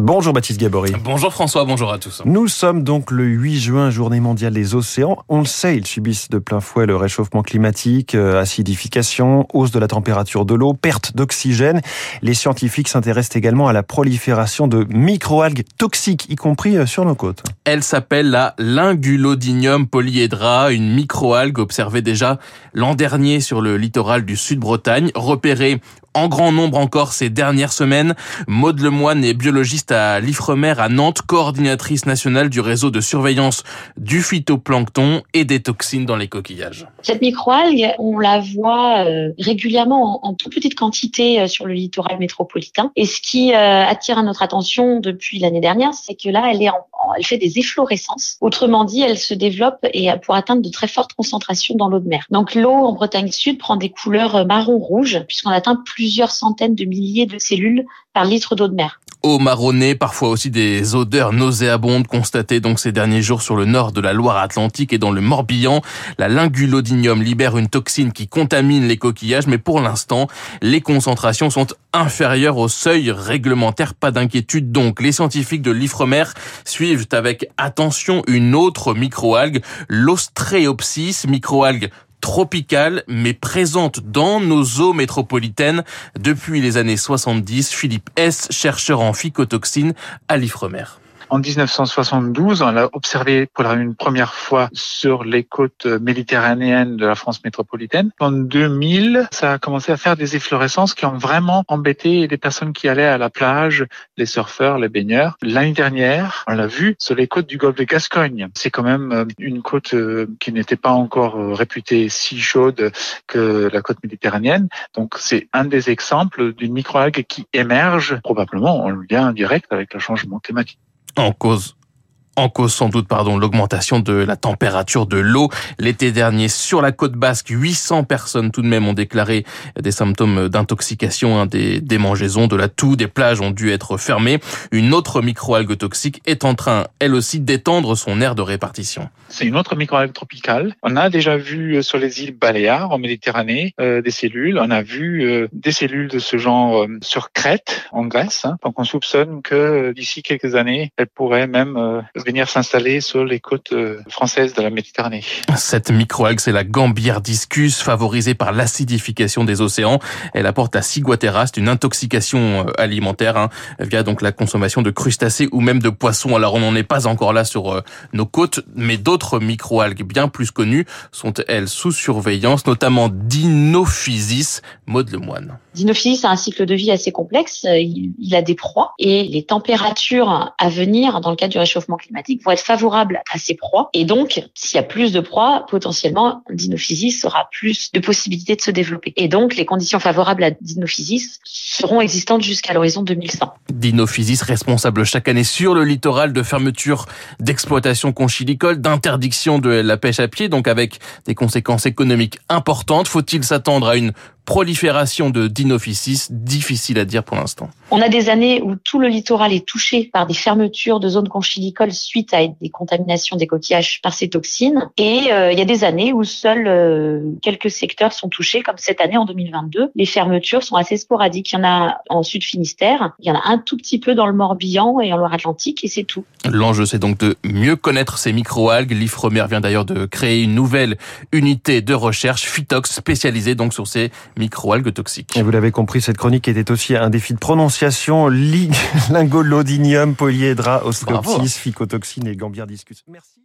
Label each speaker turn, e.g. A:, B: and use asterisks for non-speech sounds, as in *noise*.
A: Bonjour Baptiste Gabory.
B: Bonjour François, bonjour à tous.
A: Nous sommes donc le 8 juin, journée mondiale des océans. On le sait, ils subissent de plein fouet le réchauffement climatique, euh, acidification, hausse de la température de l'eau, perte d'oxygène. Les scientifiques s'intéressent également à la prolifération de microalgues toxiques, y compris euh, sur nos côtes.
B: Elle s'appelle la Lingulodinium polyhedra, une microalgue observée déjà l'an dernier sur le littoral du Sud-Bretagne, repérée en grand nombre encore ces dernières semaines. Maude Lemoine est biologiste à l'Ifremer à Nantes, coordinatrice nationale du réseau de surveillance du phytoplancton et des toxines dans les coquillages.
C: Cette microalgue, on la voit euh, régulièrement en, toute petite quantité euh, sur le littoral métropolitain. Et ce qui euh, attire notre attention depuis l'année dernière, c'est que là, elle est en, en- elle fait des efflorescences. Autrement dit, elle se développe et pour atteindre de très fortes concentrations dans l'eau de mer. Donc l'eau en Bretagne Sud prend des couleurs marron-rouge puisqu'on atteint plusieurs centaines de milliers de cellules par litre d'eau de mer.
B: Eau parfois aussi des odeurs nauséabondes constatées donc ces derniers jours sur le nord de la Loire-Atlantique et dans le Morbihan. La lingulodinium libère une toxine qui contamine les coquillages, mais pour l'instant, les concentrations sont inférieures au seuil réglementaire. Pas d'inquiétude donc. Les scientifiques de l'Ifremer suivent avec attention une autre microalgue, l'Ostreopsis, microalgue tropicale, mais présente dans nos eaux métropolitaines depuis les années 70. Philippe S., chercheur en phycotoxines à l'Ifremer.
D: En 1972, on l'a observé pour la- une première fois sur les côtes méditerranéennes de la France métropolitaine. En 2000, ça a commencé à faire des efflorescences qui ont vraiment embêté les personnes qui allaient à la plage, les surfeurs, les baigneurs. L'année dernière, on l'a vu sur les côtes du golfe de Gascogne. C'est quand même euh, une côte euh, qui n'était pas encore euh, réputée si chaude que la côte méditerranéenne. Donc c'est un des exemples d'une microalgue qui émerge probablement en lien direct avec le changement climatique.
B: En cause en cause sans doute pardon l'augmentation de la température de l'eau l'été dernier sur la côte basque 800 personnes tout de même ont déclaré des symptômes d'intoxication hein, des démangeaisons de la toux des plages ont dû être fermées une autre microalgue toxique est en train elle aussi d'étendre son aire de répartition
D: C'est une autre microalgue tropicale. On a déjà vu euh, sur les îles Baléares en Méditerranée euh, des cellules. On a vu euh, des cellules de ce genre sur Crète en Grèce. hein. Donc on soupçonne que d'ici quelques années, elles pourraient même venir s'installer sur les côtes euh, françaises de la Méditerranée.
B: Cette microalgue, c'est la Gambière discus, favorisée par l'acidification des océans. Elle apporte à ciguatera, c'est une intoxication euh, alimentaire, hein, via donc la consommation de crustacés ou même de poissons. Alors on n'en est pas encore là sur euh, nos côtes, mais d'autres microalgues bien plus connues sont elles sous surveillance, notamment Dinophysis, Maud Lemoine.
C: Dinophysis a un cycle de vie assez complexe. Il, il a des proies et les températures à venir dans le cadre du réchauffement climatique vont être favorables à ces proies. Et donc, s'il y a plus de proies, potentiellement, Dinophysis aura plus de possibilités de se développer. Et donc, les conditions favorables à Dinophysis seront existantes jusqu'à l'horizon 2100.
B: Dinophysis responsable chaque année sur le littoral de fermeture d'exploitation conchilicole, d'interdiction de la pêche à pied, donc avec des conséquences économiques importantes. Faut-il s'attendre à une prolifération de Dinophysis Difficile à dire pour l'instant.
C: On a des années où tout le littoral est touché par des fermetures de zones conchilicoles suite à des contaminations des coquillages par ces toxines. Et euh, il y a des années où seuls euh, quelques secteurs sont touchés, comme cette année en 2022. Les fermetures sont assez sporadiques. Il y en a en Sud Finistère, il y en a un tout petit peu dans le Morbihan et en Loire-Atlantique, et c'est tout.
B: L'enjeu, c'est donc de mieux connaître ces microalgues. L'Ifremer vient d'ailleurs de créer une nouvelle unité de recherche, Phytox, spécialisée donc sur ces microalgues toxiques.
A: Et vous l'avez compris, cette chronique était aussi un défi de prononciation. *laughs* Lingolodinium, polyhedra,
B: Bravo.
A: ostropsis, phycotoxine et gambière discus. Merci.